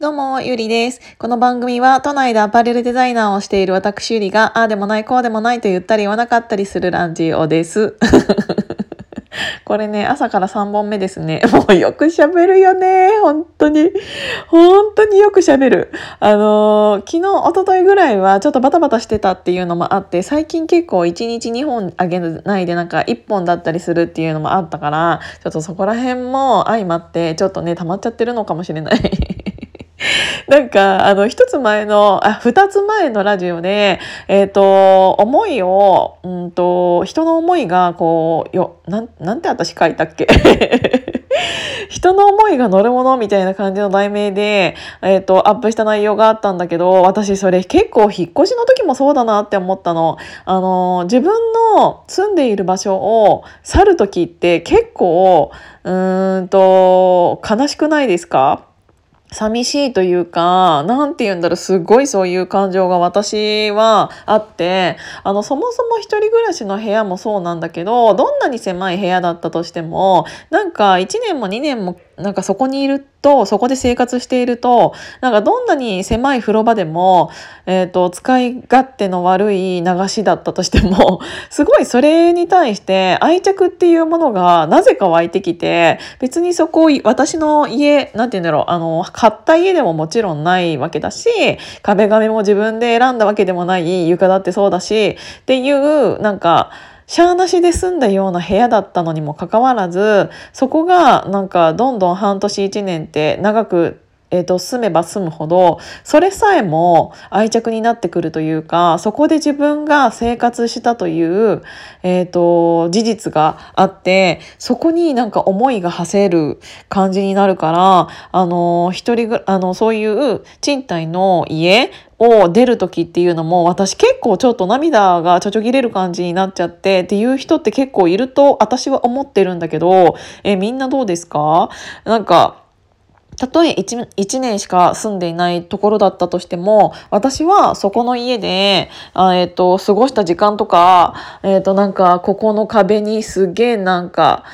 どうも、ゆりです。この番組は都内でアパレルデザイナーをしている私ゆりが、ああでもない、こうでもないと言ったり言わなかったりするランジオです。これね、朝から3本目ですね。もうよく喋るよね。本当に。本当によく喋る。あのー、昨日、一昨日ぐらいはちょっとバタバタしてたっていうのもあって、最近結構1日2本あげないでなんか1本だったりするっていうのもあったから、ちょっとそこら辺も相まって、ちょっとね、溜まっちゃってるのかもしれない。なんか、あの、一つ前の、あ、二つ前のラジオで、えっ、ー、と、思いを、うんと、人の思いが、こう、よ、なん、なんて私書いたっけ？人の思いが乗るものみたいな感じの題名で、えっ、ー、と、アップした内容があったんだけど、私それ結構引っ越しの時もそうだなって思ったの。あの、自分の住んでいる場所を去る時って結構、うーんと、悲しくないですか？寂しいというか、なんて言うんだろう、すごいそういう感情が私はあって、あの、そもそも一人暮らしの部屋もそうなんだけど、どんなに狭い部屋だったとしても、なんか1年も2年もなんかそこにいると、そこで生活していると、なんかどんなに狭い風呂場でも、えっ、ー、と、使い勝手の悪い流しだったとしても、すごいそれに対して愛着っていうものがなぜか湧いてきて、別にそこ、私の家、なんて言うんだろう、あの、買った家でももちろんないわけだし、壁紙も自分で選んだわけでもない床だってそうだし、っていう、なんか、シャーなしで住んだような部屋だったのにもかかわらずそこがなんかどんどん半年1年って長くえーと、住めば住むほどそれさえも愛着になってくるというかそこで自分が生活したという、えーと、事実があってそこになんか思いが馳せる感じになるからあの一人ぐあのそういう賃貸の家を出る時っていうのも私結構ちょっと涙がちょちょぎれる感じになっちゃってっていう人って結構いると私は思ってるんだけどえみんなどうですか？なんかたとえ 1, 1年しか住んでいないところだったとしても、私はそこの家で、えっ、ー、と、過ごした時間とか、えっ、ー、と、なんか、ここの壁にすげえなんか、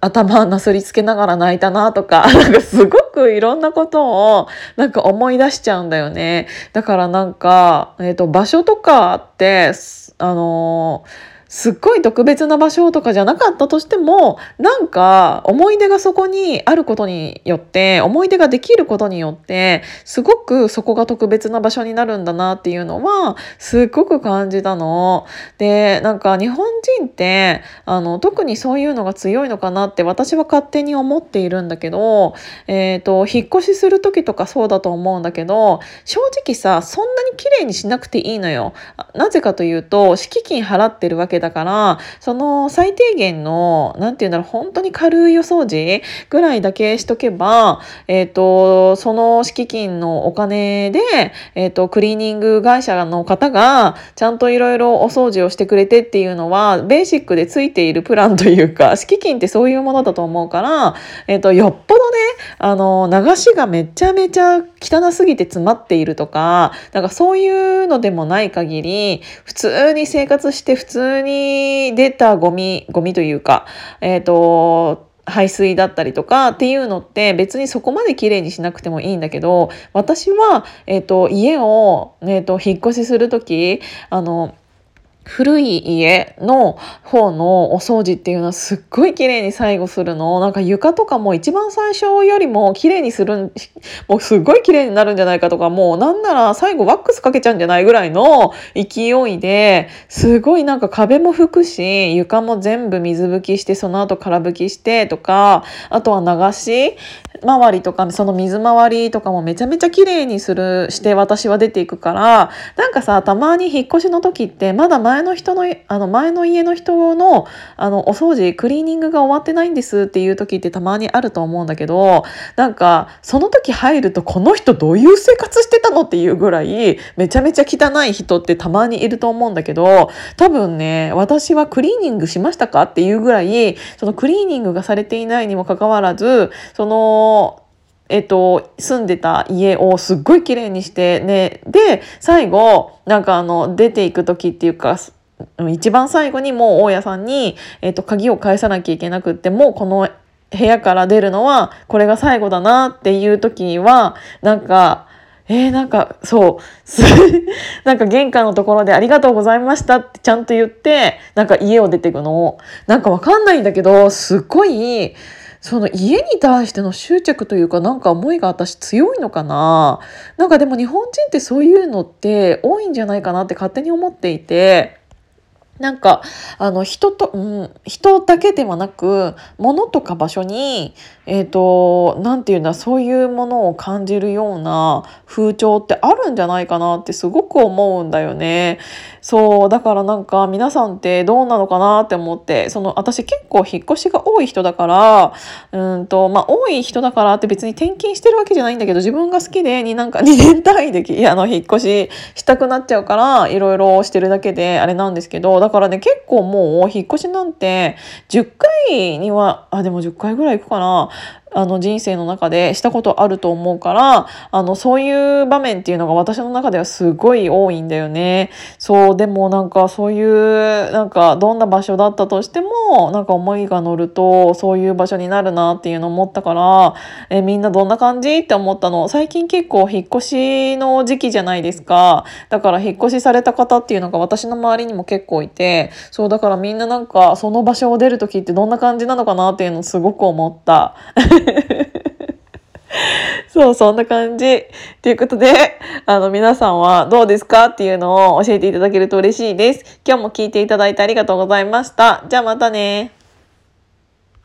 頭なすりつけながら泣いたなとか、なんかすごくいろんなことをなんか思い出しちゃうんだよね。だからなんか、えっ、ー、と、場所とかって、あのーすっごい特別な場所とかじゃなかったとしてもなんか思い出がそこにあることによって思い出ができることによってすごくそこが特別な場所になるんだなっていうのはすっごく感じたの。でなんか日本人ってあの特にそういうのが強いのかなって私は勝手に思っているんだけど、えーと、引っ越しする時とかそうだと思うんだけど正直さそんなに綺麗にしなくていいのよ。なぜかというと敷金払ってるわけだから、その最低限の、なんて言うんだろう、本当に軽いお掃除ぐらいだけしとけば、えっ、ー、と、その敷金のお金で、えっ、ー、と、クリーニング会社の方が、ちゃんといろいろお掃除をしてくれてっていうのは、ベーシックでついているプランというか、敷金ってそういうものだと思うから、えっ、ー、と、よっぽどね、あの、流しがめちゃめちゃ汚すぎて詰まっているとか、なんかそういうのでもない限り、普通に生活して普通にに出たゴミ、ゴミというか、えっ、ー、と、排水だったりとかっていうのって別にそこまで綺麗にしなくてもいいんだけど私は、えーと、家を、えーと引っ越しする時あの古い家の方のお掃除っていうのはすっごい綺麗に最後するの。なんか床とかも一番最初よりも綺麗にする、もうすっごい綺麗になるんじゃないかとか、もうなんなら最後ワックスかけちゃうんじゃないぐらいの勢いで、すごいなんか壁も拭くし、床も全部水拭きして、その後空拭きしてとか、あとは流し周りとかその水回りとかもめちゃめちゃ綺麗にするして私は出ていくからなんかさたまに引っ越しの時ってまだ前の人のあの前の家の人のあのお掃除クリーニングが終わってないんですっていう時ってたまにあると思うんだけどなんかその時入るとこの人どういう生活してたのっていうぐらいめちゃめちゃ汚い人ってたまにいると思うんだけど多分ね私はクリーニングしましたかっていうぐらいそのクリーニングがされていないにもかかわらずそのえっと、住んでた家をすっごい綺麗にしてねで最後なんかあの出ていく時っていうか一番最後にもう大家さんに、えっと、鍵を返さなきゃいけなくってもうこの部屋から出るのはこれが最後だなっていう時はなんかえー、なんかそう なんか玄関のところで「ありがとうございました」ってちゃんと言ってなんか家を出てくのを。なんかわかんないんだけどすっごいその家に対しての執着というかなんか思いが私強いのかな？なんかでも日本人ってそういうのって多いんじゃないかなって勝手に思っていて。なんかあの人と、うん、人だけではなく物とか場所にえっ、ー、と何て言うんだそういうものを感じるような風潮ってあるんじゃないかなってすごく思うんだよね。そうだからなんか皆さんってどうなのかなって思ってその私結構引っ越しが多い人だからうんとまあ多い人だからって別に転勤してるわけじゃないんだけど自分が好きでになんか2年単位であの引っ越ししたくなっちゃうからいろいろしてるだけであれなんですけどだからね結構もう引っ越しなんて10回にはあでも10回ぐらい行くかな。あの人生の中でしたことあると思うからあのそういう場面っていうのが私の中ではすごい多いんだよね。そうでもなんかそういうなんかどんな場所だったとしてもなんか思いが乗るとそういう場所になるなっていうのを思ったからえみんなどんな感じって思ったの最近結構引っ越しの時期じゃないですかだから引っ越しされた方っていうのが私の周りにも結構いてそうだからみんななんかその場所を出る時ってどんな感じなのかなっていうのをすごく思った。そう、そんな感じ。ということで、あの、皆さんはどうですかっていうのを教えていただけると嬉しいです。今日も聞いていただいてありがとうございました。じゃあまたね。